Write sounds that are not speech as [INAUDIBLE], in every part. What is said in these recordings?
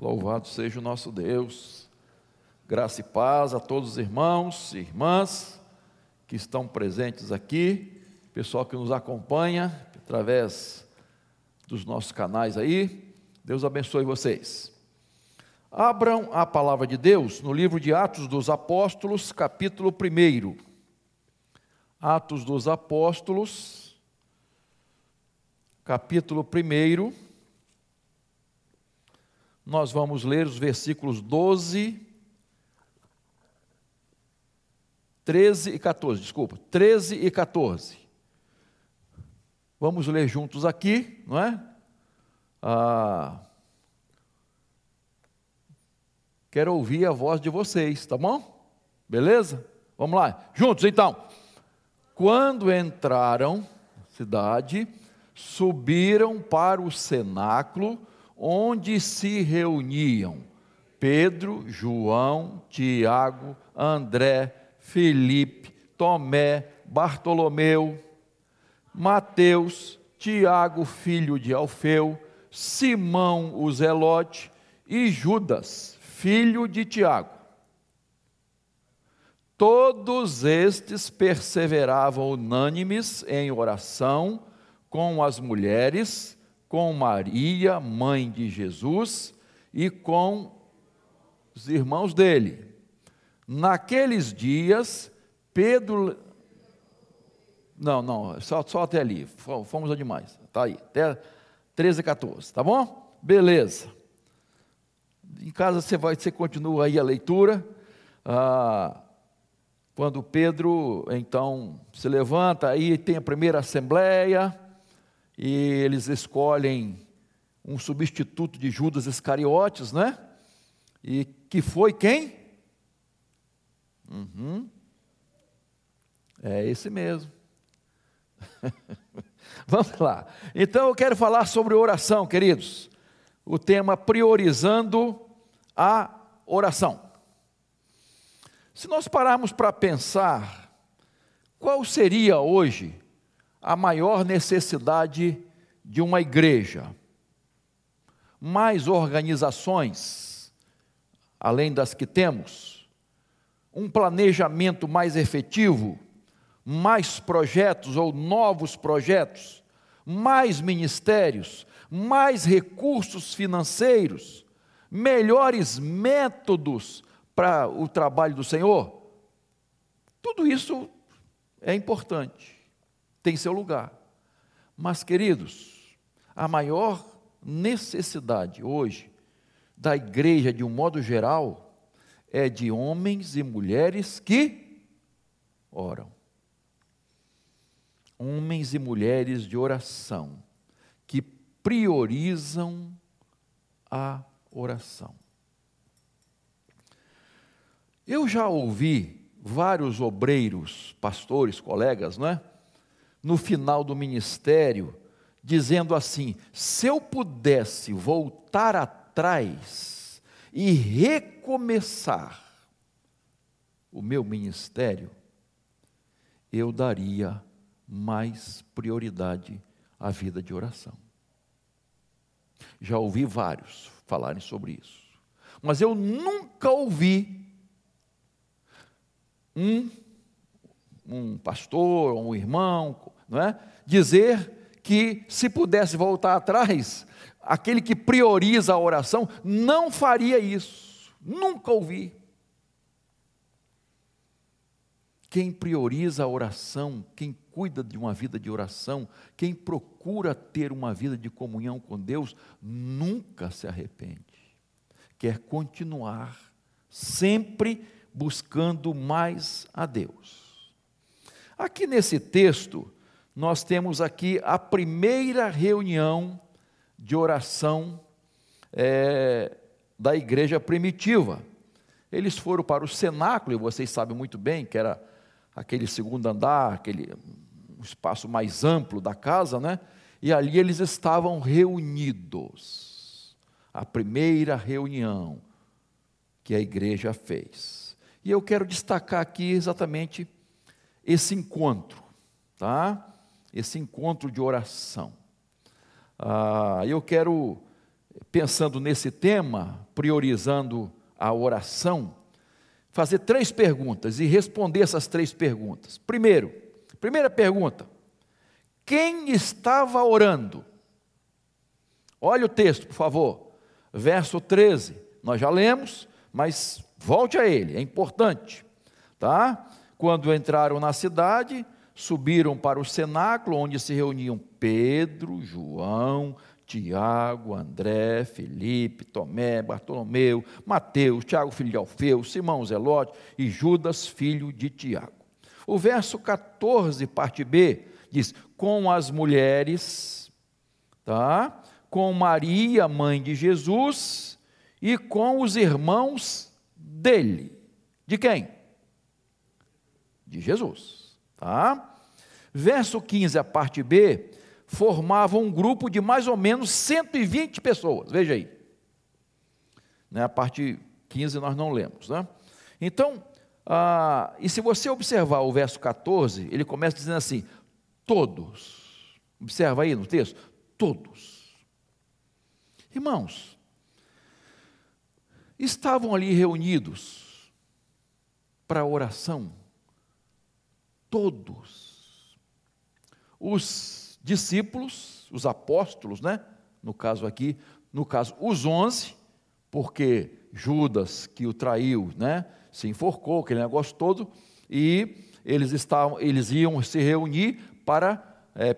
Louvado seja o nosso Deus. Graça e paz a todos os irmãos e irmãs que estão presentes aqui, pessoal que nos acompanha através dos nossos canais aí. Deus abençoe vocês. Abram a palavra de Deus no livro de Atos dos Apóstolos, capítulo 1. Atos dos Apóstolos, capítulo 1 nós vamos ler os versículos 12, 13 e 14, desculpa, 13 e 14. Vamos ler juntos aqui, não é? Ah, quero ouvir a voz de vocês, tá bom? Beleza? Vamos lá, juntos então. Quando entraram na cidade, subiram para o cenáculo, onde se reuniam Pedro, João, Tiago, André, Felipe, Tomé, Bartolomeu, Mateus, Tiago, filho de Alfeu, Simão o Zelote e Judas, filho de Tiago. Todos estes perseveravam unânimes em oração com as mulheres com Maria, mãe de Jesus, e com os irmãos dele. Naqueles dias, Pedro. Não, não, só, só até ali, fomos a demais. Está aí, até 13 e 14, tá bom? Beleza. Em casa você vai, você continua aí a leitura. Ah, quando Pedro então se levanta, aí tem a primeira assembleia e eles escolhem um substituto de Judas Iscariotes, né? E que foi quem? Uhum. É esse mesmo. [LAUGHS] Vamos lá. Então eu quero falar sobre oração, queridos. O tema priorizando a oração. Se nós pararmos para pensar, qual seria hoje a maior necessidade de uma igreja. Mais organizações, além das que temos, um planejamento mais efetivo, mais projetos ou novos projetos, mais ministérios, mais recursos financeiros, melhores métodos para o trabalho do Senhor. Tudo isso é importante tem seu lugar. Mas, queridos, a maior necessidade hoje da igreja, de um modo geral, é de homens e mulheres que oram. Homens e mulheres de oração, que priorizam a oração. Eu já ouvi vários obreiros, pastores, colegas, não é? No final do ministério, dizendo assim: se eu pudesse voltar atrás e recomeçar o meu ministério, eu daria mais prioridade à vida de oração. Já ouvi vários falarem sobre isso, mas eu nunca ouvi um um pastor, um irmão, não é? dizer que se pudesse voltar atrás, aquele que prioriza a oração não faria isso. Nunca ouvi. Quem prioriza a oração, quem cuida de uma vida de oração, quem procura ter uma vida de comunhão com Deus, nunca se arrepende. Quer continuar sempre buscando mais a Deus. Aqui nesse texto, nós temos aqui a primeira reunião de oração é, da igreja primitiva. Eles foram para o cenáculo, e vocês sabem muito bem que era aquele segundo andar, aquele um espaço mais amplo da casa, né? E ali eles estavam reunidos. A primeira reunião que a igreja fez. E eu quero destacar aqui exatamente esse encontro, tá? Esse encontro de oração. Ah, eu quero pensando nesse tema, priorizando a oração, fazer três perguntas e responder essas três perguntas. Primeiro, primeira pergunta: quem estava orando? Olha o texto, por favor. Verso 13. Nós já lemos, mas volte a ele, é importante. Tá? Quando entraram na cidade, subiram para o cenáculo onde se reuniam Pedro, João, Tiago, André, Felipe, Tomé, Bartolomeu, Mateus, Tiago, filho de Alfeu, Simão Zelote e Judas, filho de Tiago. O verso 14, parte B, diz: com as mulheres, tá? com Maria, mãe de Jesus, e com os irmãos dele. De quem? De Jesus. Tá? Verso 15, a parte B, formava um grupo de mais ou menos 120 pessoas. Veja aí. Né, a parte 15 nós não lemos. Né? Então, ah, e se você observar o verso 14, ele começa dizendo assim: todos. Observa aí no texto: todos. Irmãos, estavam ali reunidos para oração, todos. Os discípulos, os apóstolos, né? No caso aqui, no caso, os onze, porque Judas, que o traiu, né? Se enforcou, aquele negócio todo, e eles, estavam, eles iam se reunir para é,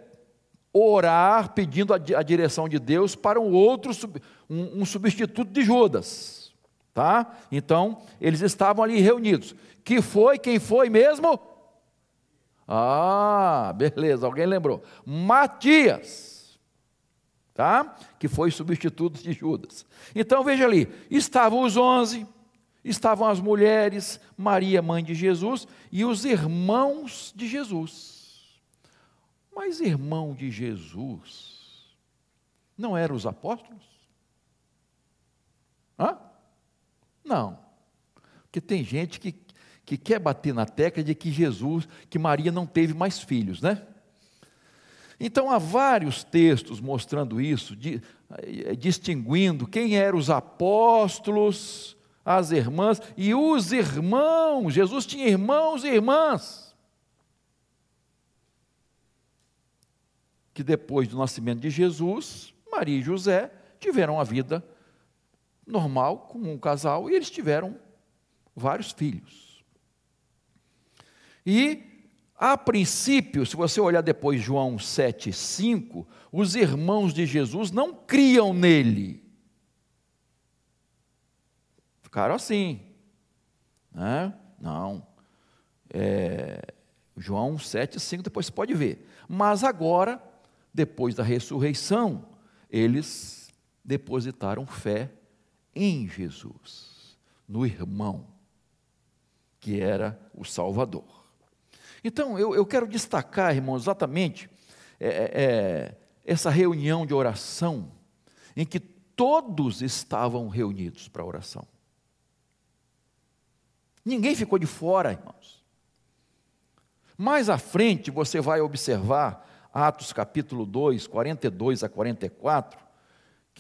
orar pedindo a, a, direção de Deus para um outro, um, um substituto de Judas. Tá? Então, eles estavam ali reunidos. Que foi, quem foi mesmo? Ah, beleza, alguém lembrou. Matias, tá? Que foi substituto de Judas. Então, veja ali, estavam os onze, estavam as mulheres, Maria, mãe de Jesus, e os irmãos de Jesus. Mas irmão de Jesus, não eram os apóstolos? Hã? Não. Porque tem gente que, que quer bater na tecla de que Jesus, que Maria não teve mais filhos, né? Então há vários textos mostrando isso, de, eh, distinguindo quem eram os apóstolos, as irmãs e os irmãos. Jesus tinha irmãos e irmãs. que depois do nascimento de Jesus, Maria e José tiveram a vida normal como um casal e eles tiveram vários filhos. E a princípio, se você olhar depois João 7,5, os irmãos de Jesus não criam nele. Ficaram assim. Né? Não. É, João 7,5, depois você pode ver. Mas agora depois da ressurreição, eles depositaram fé em Jesus, no irmão, que era o Salvador. Então, eu, eu quero destacar, irmão, exatamente é, é, é, essa reunião de oração, em que todos estavam reunidos para oração. Ninguém ficou de fora, irmãos. Mais à frente, você vai observar Atos capítulo 2, 42 a 44,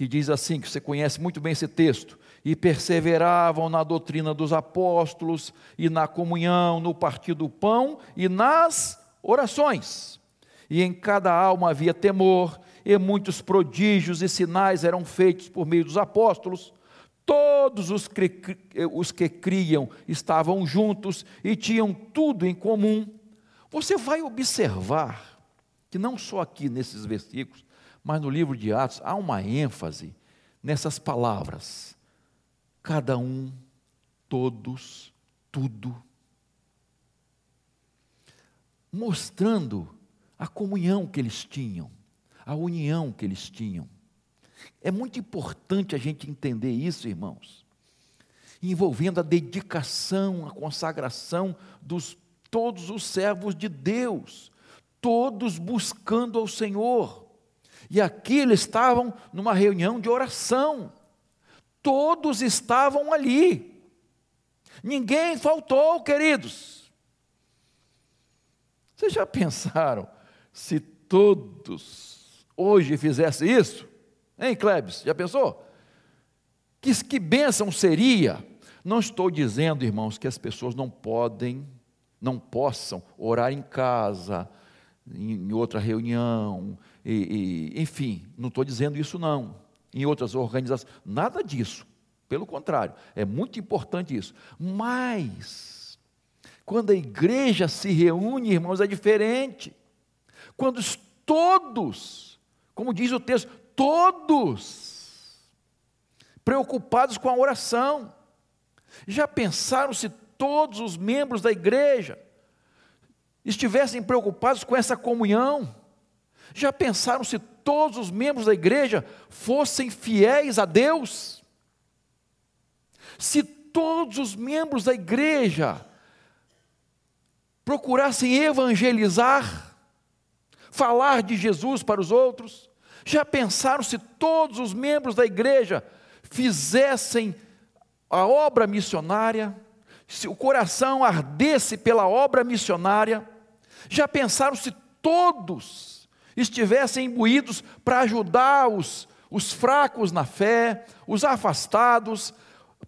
que diz assim, que você conhece muito bem esse texto, e perseveravam na doutrina dos apóstolos, e na comunhão, no partir do pão e nas orações. E em cada alma havia temor, e muitos prodígios e sinais eram feitos por meio dos apóstolos. Todos os que, os que criam estavam juntos e tinham tudo em comum. Você vai observar que não só aqui nesses versículos, mas no livro de Atos há uma ênfase nessas palavras. Cada um, todos, tudo. Mostrando a comunhão que eles tinham, a união que eles tinham. É muito importante a gente entender isso, irmãos, envolvendo a dedicação, a consagração dos todos os servos de Deus todos buscando ao Senhor. E aqui eles estavam numa reunião de oração. Todos estavam ali. Ninguém faltou, queridos. Vocês já pensaram se todos hoje fizessem isso? Hein, Klebs? Já pensou? Que, que bênção seria? Não estou dizendo, irmãos, que as pessoas não podem, não possam orar em casa, em, outra reunião, e, e, enfim, não estou dizendo isso não. Em outras organizações, nada disso. Pelo contrário, é muito importante isso. Mas, quando a igreja se reúne, irmãos, é diferente. Quando todos, como diz o texto, todos, preocupados com a oração. Já pensaram se todos os membros da igreja estivessem preocupados com essa comunhão? Já pensaram se todos os membros da igreja fossem fiéis a Deus? Se todos os membros da igreja procurassem evangelizar, falar de Jesus para os outros, já pensaram se todos os membros da igreja fizessem a obra missionária, se o coração ardesse pela obra missionária, já pensaram se todos estivessem imbuídos para ajudar os, os fracos na fé, os afastados,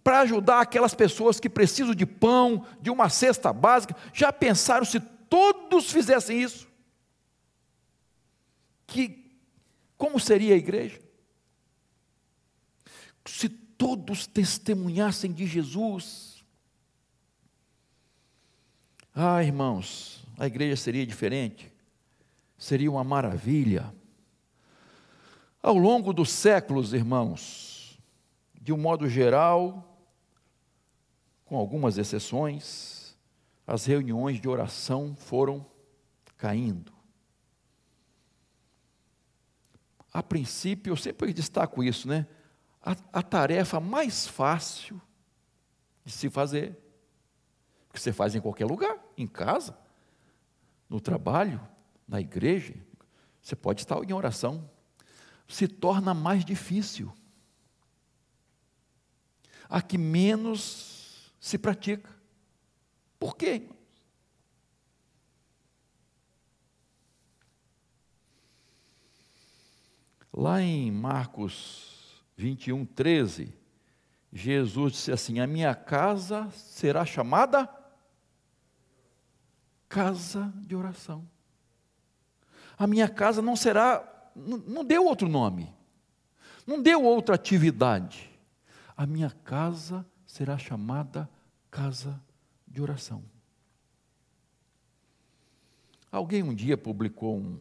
para ajudar aquelas pessoas que precisam de pão, de uma cesta básica. Já pensaram se todos fizessem isso? Que como seria a igreja? Se todos testemunhassem de Jesus. Ah, irmãos, a igreja seria diferente. Seria uma maravilha. Ao longo dos séculos, irmãos, de um modo geral, com algumas exceções, as reuniões de oração foram caindo. A princípio, eu sempre destaco isso, né? A, a tarefa mais fácil de se fazer, que você faz em qualquer lugar, em casa, no trabalho, na igreja, você pode estar em oração, se torna mais difícil. A que menos se pratica. Por quê? Lá em Marcos 21, 13, Jesus disse assim: A minha casa será chamada casa de oração. A minha casa não será, não, não deu outro nome, não deu outra atividade. A minha casa será chamada casa de oração. Alguém um dia publicou um,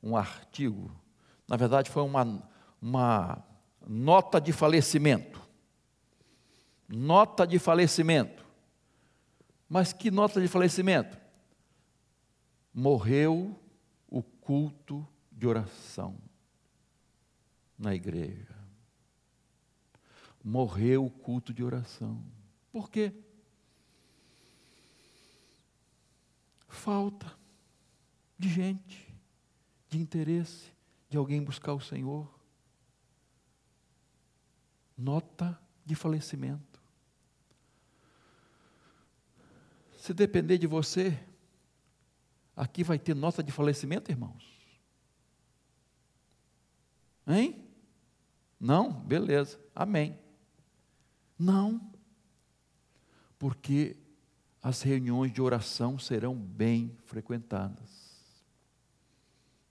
um artigo, na verdade foi uma, uma nota de falecimento. Nota de falecimento. Mas que nota de falecimento? Morreu o culto de oração na igreja morreu o culto de oração. Por quê? Falta de gente, de interesse, de alguém buscar o Senhor. Nota de falecimento. Se depender de você, aqui vai ter nota de falecimento, irmãos? Hein? Não? Beleza. Amém. Não, porque as reuniões de oração serão bem frequentadas,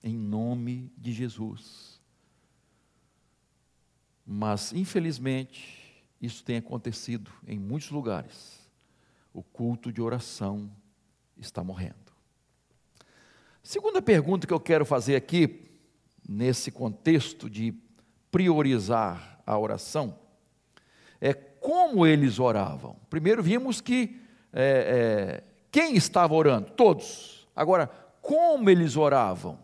em nome de Jesus. Mas, infelizmente, isso tem acontecido em muitos lugares. O culto de oração está morrendo. Segunda pergunta que eu quero fazer aqui, nesse contexto de priorizar a oração, é como eles oravam. Primeiro vimos que é, é, quem estava orando? Todos. Agora, como eles oravam?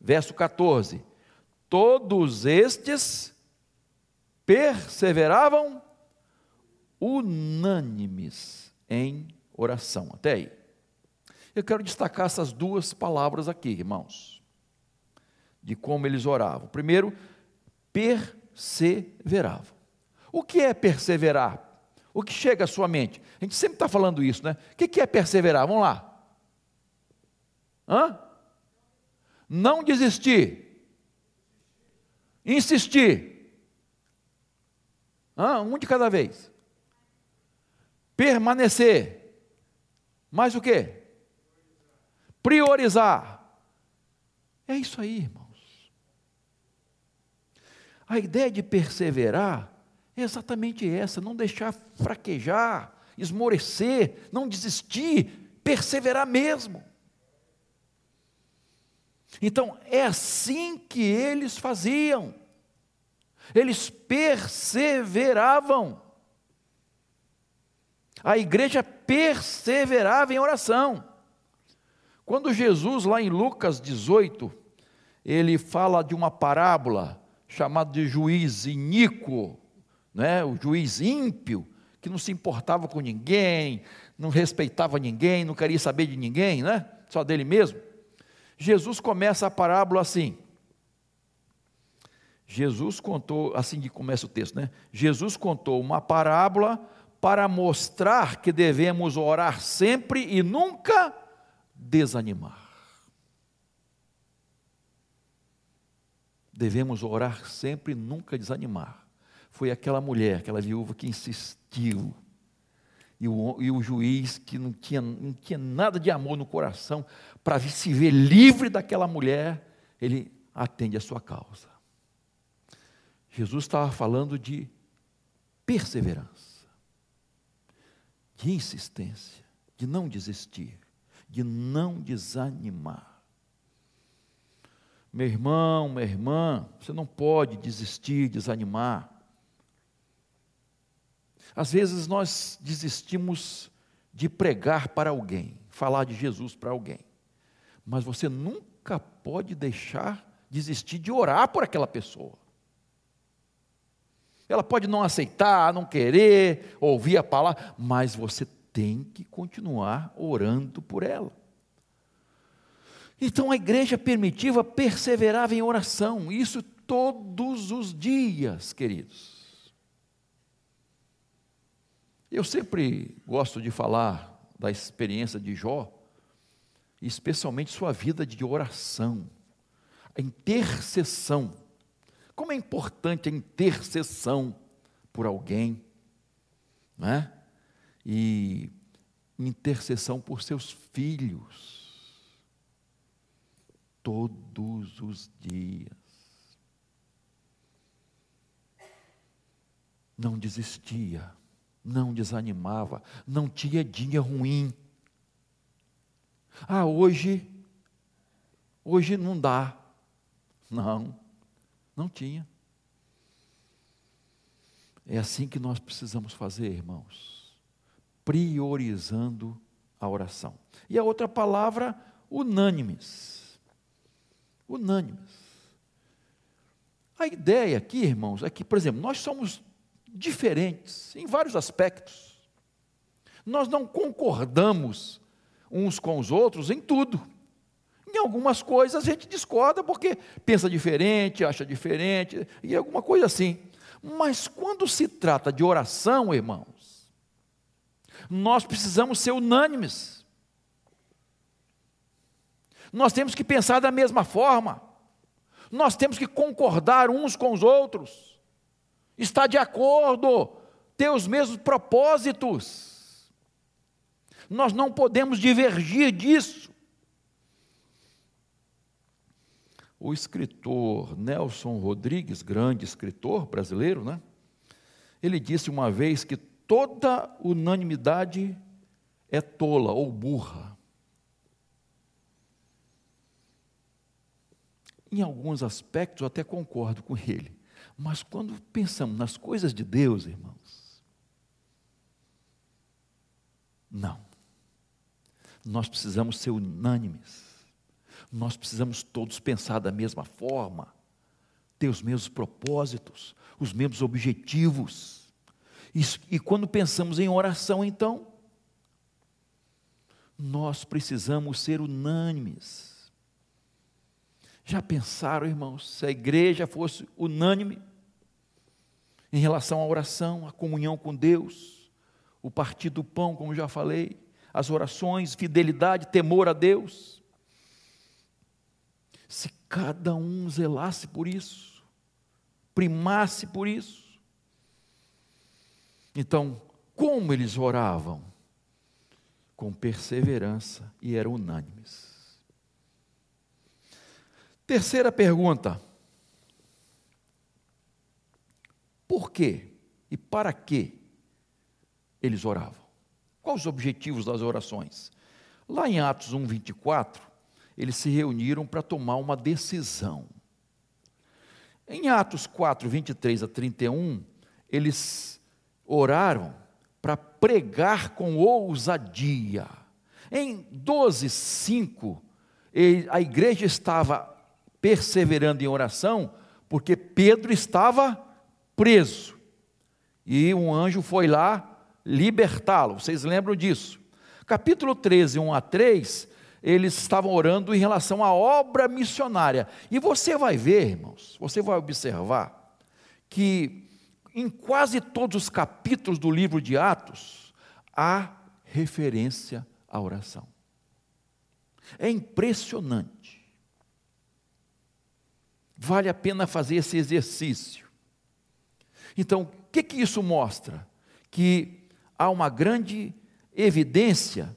Verso 14: Todos estes perseveravam unânimes em oração. Até aí. Eu quero destacar essas duas palavras aqui, irmãos, de como eles oravam. Primeiro, perseveravam. O que é perseverar? O que chega à sua mente? A gente sempre está falando isso, né? O que é perseverar? Vamos lá. Hã? Não desistir. Insistir. Ah, um de cada vez. Permanecer. Mais o quê? Priorizar. É isso aí, irmãos. A ideia de perseverar é exatamente essa: não deixar fraquejar, esmorecer, não desistir, perseverar mesmo. Então, é assim que eles faziam. Eles perseveravam. A igreja perseverava em oração. Quando Jesus, lá em Lucas 18, ele fala de uma parábola chamada de juiz iníquo, né? o juiz ímpio, que não se importava com ninguém, não respeitava ninguém, não queria saber de ninguém, né? só dele mesmo. Jesus começa a parábola assim. Jesus contou, assim que começa o texto, né? Jesus contou uma parábola para mostrar que devemos orar sempre e nunca desanimar. Devemos orar sempre e nunca desanimar. Foi aquela mulher, aquela viúva que insistiu. E o, e o juiz que não tinha, não tinha nada de amor no coração, para se ver livre daquela mulher, ele atende a sua causa. Jesus estava falando de perseverança, de insistência, de não desistir, de não desanimar. Meu irmão, minha irmã, você não pode desistir, desanimar. Às vezes nós desistimos de pregar para alguém, falar de Jesus para alguém, mas você nunca pode deixar desistir de orar por aquela pessoa. Ela pode não aceitar, não querer ouvir a palavra, mas você tem que continuar orando por ela. Então a igreja primitiva perseverava em oração, isso todos os dias, queridos. Eu sempre gosto de falar da experiência de Jó, especialmente sua vida de oração, a intercessão. Como é importante a intercessão por alguém, né? E intercessão por seus filhos, todos os dias. Não desistia, não desanimava, não tinha dia ruim. Ah, hoje, hoje não dá. Não, não tinha. É assim que nós precisamos fazer, irmãos, priorizando a oração. E a outra palavra, unânimes. Unânimes. A ideia aqui, irmãos, é que, por exemplo, nós somos diferentes em vários aspectos. Nós não concordamos uns com os outros em tudo. Em algumas coisas a gente discorda porque pensa diferente, acha diferente, e alguma coisa assim. Mas quando se trata de oração, irmãos, nós precisamos ser unânimes. Nós temos que pensar da mesma forma. Nós temos que concordar uns com os outros. Estar de acordo, ter os mesmos propósitos. Nós não podemos divergir disso. O escritor Nelson Rodrigues, grande escritor brasileiro, né? Ele disse uma vez que toda unanimidade é tola ou burra. Em alguns aspectos eu até concordo com ele, mas quando pensamos nas coisas de Deus, irmãos, não. Nós precisamos ser unânimes nós precisamos todos pensar da mesma forma, ter os mesmos propósitos, os mesmos objetivos. E, e quando pensamos em oração, então, nós precisamos ser unânimes. Já pensaram, irmãos, se a igreja fosse unânime em relação à oração, à comunhão com Deus, o partir do pão, como já falei, as orações, fidelidade, temor a Deus, se cada um zelasse por isso, primasse por isso, Então, como eles oravam? Com perseverança e eram unânimes. Terceira pergunta: por quê e para que eles oravam? Quais os objetivos das orações? Lá em Atos 1, 24, eles se reuniram para tomar uma decisão. Em Atos 4, 23 a 31, eles oraram para pregar com ousadia. Em 12, 5, a igreja estava perseverando em oração, porque Pedro estava preso. E um anjo foi lá libertá-lo. Vocês lembram disso? Capítulo 13, 1 a 3, eles estavam orando em relação à obra missionária. E você vai ver, irmãos, você vai observar que em quase todos os capítulos do livro de Atos há referência à oração. É impressionante. Vale a pena fazer esse exercício. Então, o que, que isso mostra? Que há uma grande evidência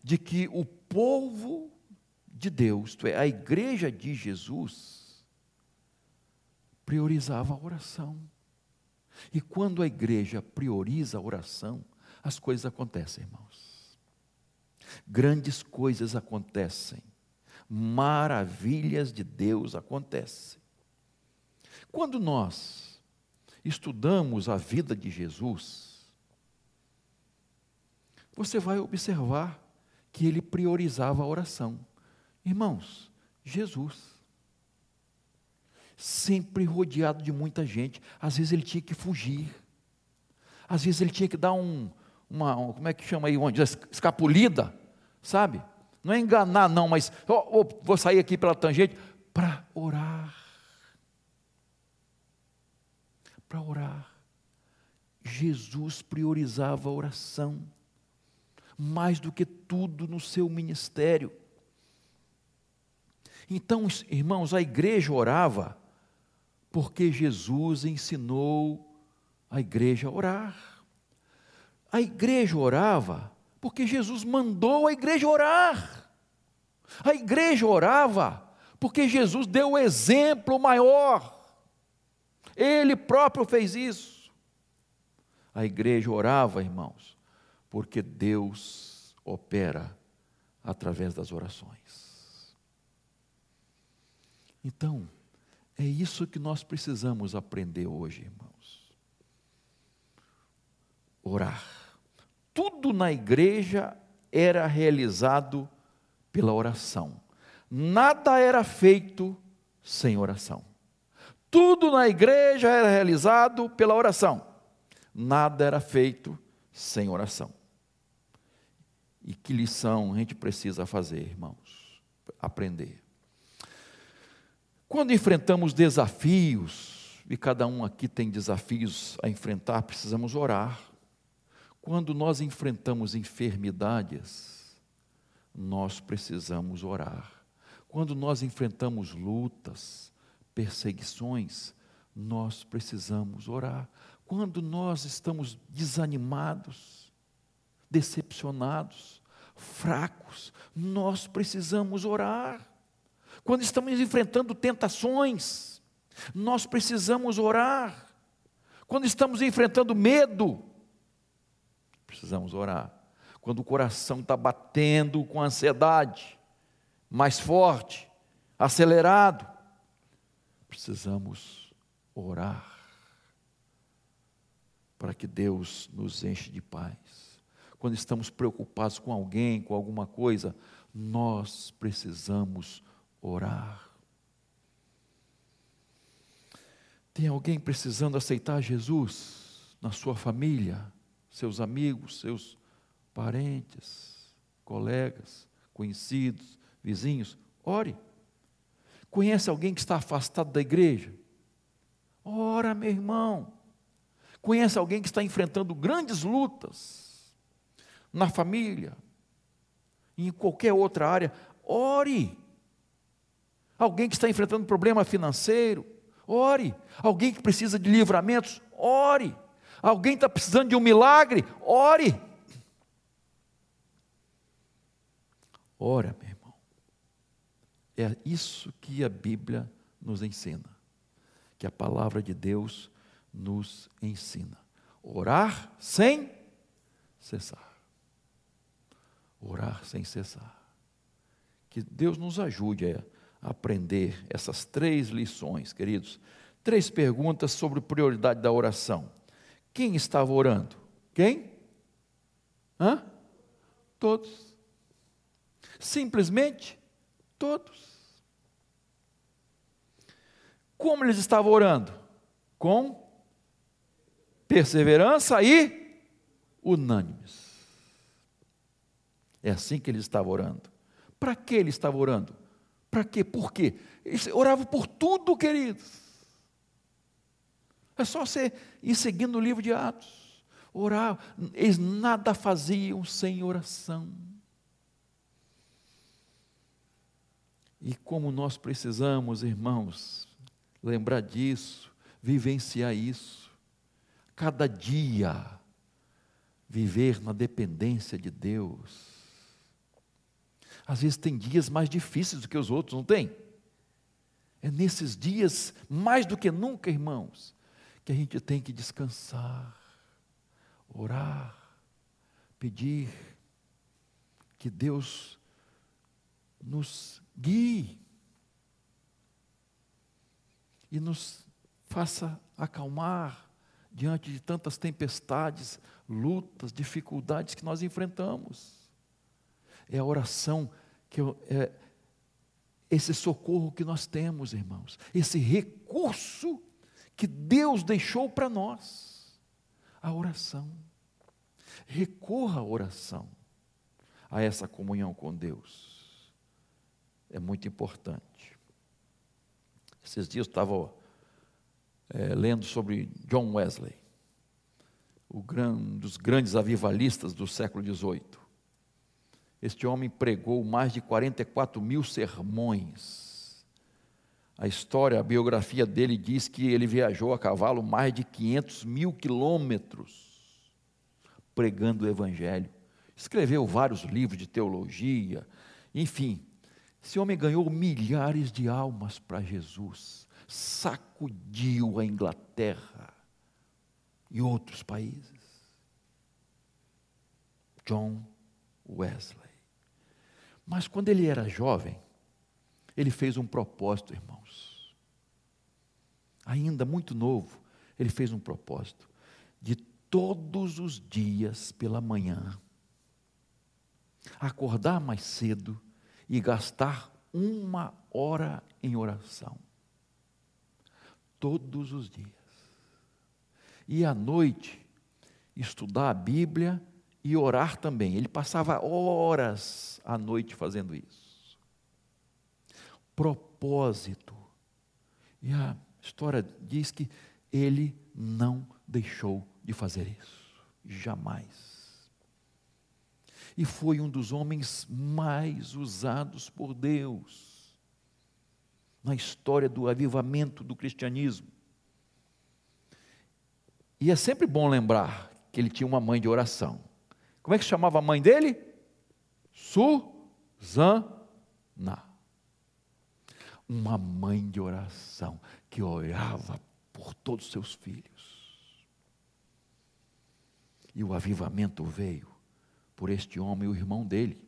de que o povo de Deus, isto é, a igreja de Jesus, priorizava a oração. E quando a igreja prioriza a oração, as coisas acontecem, irmãos. Grandes coisas acontecem. Maravilhas de Deus acontecem. Quando nós estudamos a vida de Jesus, você vai observar que ele priorizava a oração. Irmãos, Jesus, sempre rodeado de muita gente, às vezes ele tinha que fugir, às vezes ele tinha que dar um, uma, um, como é que chama aí, onde? Escapulida, sabe? Não é enganar, não, mas oh, oh, vou sair aqui pela tangente para orar. Para orar. Jesus priorizava a oração mais do que tudo no seu ministério. Então, irmãos, a igreja orava porque Jesus ensinou a igreja a orar. A igreja orava porque Jesus mandou a igreja orar. A igreja orava porque Jesus deu o exemplo maior. Ele próprio fez isso. A igreja orava, irmãos, porque Deus opera através das orações. Então, é isso que nós precisamos aprender hoje, irmãos. Orar. Tudo na igreja era realizado pela oração. Nada era feito sem oração. Tudo na igreja era realizado pela oração. Nada era feito sem oração. E que lição a gente precisa fazer, irmãos? Aprender. Quando enfrentamos desafios, e cada um aqui tem desafios a enfrentar, precisamos orar. Quando nós enfrentamos enfermidades, nós precisamos orar. Quando nós enfrentamos lutas, perseguições, nós precisamos orar. Quando nós estamos desanimados, decepcionados, fracos, nós precisamos orar. Quando estamos enfrentando tentações, nós precisamos orar. Quando estamos enfrentando medo, precisamos orar. Quando o coração está batendo com ansiedade, mais forte, acelerado, precisamos orar para que Deus nos enche de paz quando estamos preocupados com alguém, com alguma coisa, nós precisamos orar. Tem alguém precisando aceitar Jesus na sua família, seus amigos, seus parentes, colegas, conhecidos, vizinhos? Ore. Conhece alguém que está afastado da igreja? Ora, meu irmão. Conhece alguém que está enfrentando grandes lutas? Na família, em qualquer outra área, ore. Alguém que está enfrentando problema financeiro, ore. Alguém que precisa de livramentos, ore. Alguém está precisando de um milagre? Ore. Ora, meu irmão. É isso que a Bíblia nos ensina, que a palavra de Deus nos ensina. Orar sem cessar. Orar sem cessar. Que Deus nos ajude a aprender essas três lições, queridos. Três perguntas sobre prioridade da oração. Quem estava orando? Quem? Hã? Todos. Simplesmente todos. Como eles estavam orando? Com perseverança e unânimes. É assim que eles estavam orando. Para que ele estava orando? Para quê? Por quê? Eles oravam por tudo, queridos. É só você ir seguindo o livro de Atos. Orar. Eles nada faziam sem oração. E como nós precisamos, irmãos, lembrar disso, vivenciar isso. Cada dia, viver na dependência de Deus às vezes tem dias mais difíceis do que os outros, não tem? É nesses dias, mais do que nunca, irmãos, que a gente tem que descansar, orar, pedir que Deus nos guie e nos faça acalmar diante de tantas tempestades, lutas, dificuldades que nós enfrentamos. É a oração que é esse socorro que nós temos, irmãos, esse recurso que Deus deixou para nós, a oração. Recorra à oração, a essa comunhão com Deus. É muito importante. Esses dias eu estava é, lendo sobre John Wesley, o gran, um dos grandes avivalistas do século XVIII. Este homem pregou mais de 44 mil sermões. A história, a biografia dele diz que ele viajou a cavalo mais de 500 mil quilômetros pregando o Evangelho. Escreveu vários livros de teologia, enfim. Esse homem ganhou milhares de almas para Jesus, sacudiu a Inglaterra e outros países. John Wesley. Mas quando ele era jovem, ele fez um propósito, irmãos. Ainda muito novo, ele fez um propósito de todos os dias pela manhã acordar mais cedo e gastar uma hora em oração. Todos os dias. E à noite, estudar a Bíblia e orar também. Ele passava horas à noite fazendo isso. Propósito. E a história diz que ele não deixou de fazer isso. Jamais. E foi um dos homens mais usados por Deus na história do avivamento do cristianismo. E é sempre bom lembrar que ele tinha uma mãe de oração. Como é que chamava a mãe dele? Suzana. Uma mãe de oração que orava por todos os seus filhos. E o avivamento veio por este homem e o irmão dele.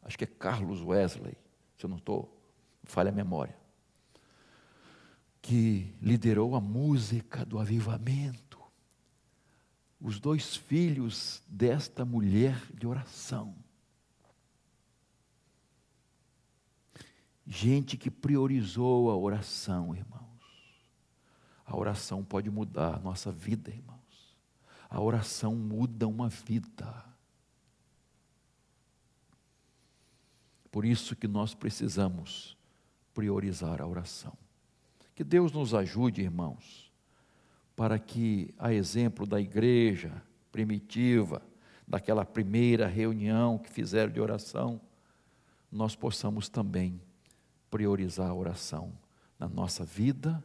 Acho que é Carlos Wesley, se eu não estou, falha a memória. Que liderou a música do avivamento os dois filhos desta mulher de oração. Gente que priorizou a oração, irmãos. A oração pode mudar a nossa vida, irmãos. A oração muda uma vida. Por isso que nós precisamos priorizar a oração. Que Deus nos ajude, irmãos para que, a exemplo da igreja primitiva, daquela primeira reunião que fizeram de oração, nós possamos também priorizar a oração na nossa vida,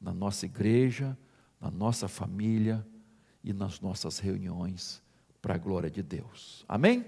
na nossa igreja, na nossa família e nas nossas reuniões, para a glória de Deus. Amém?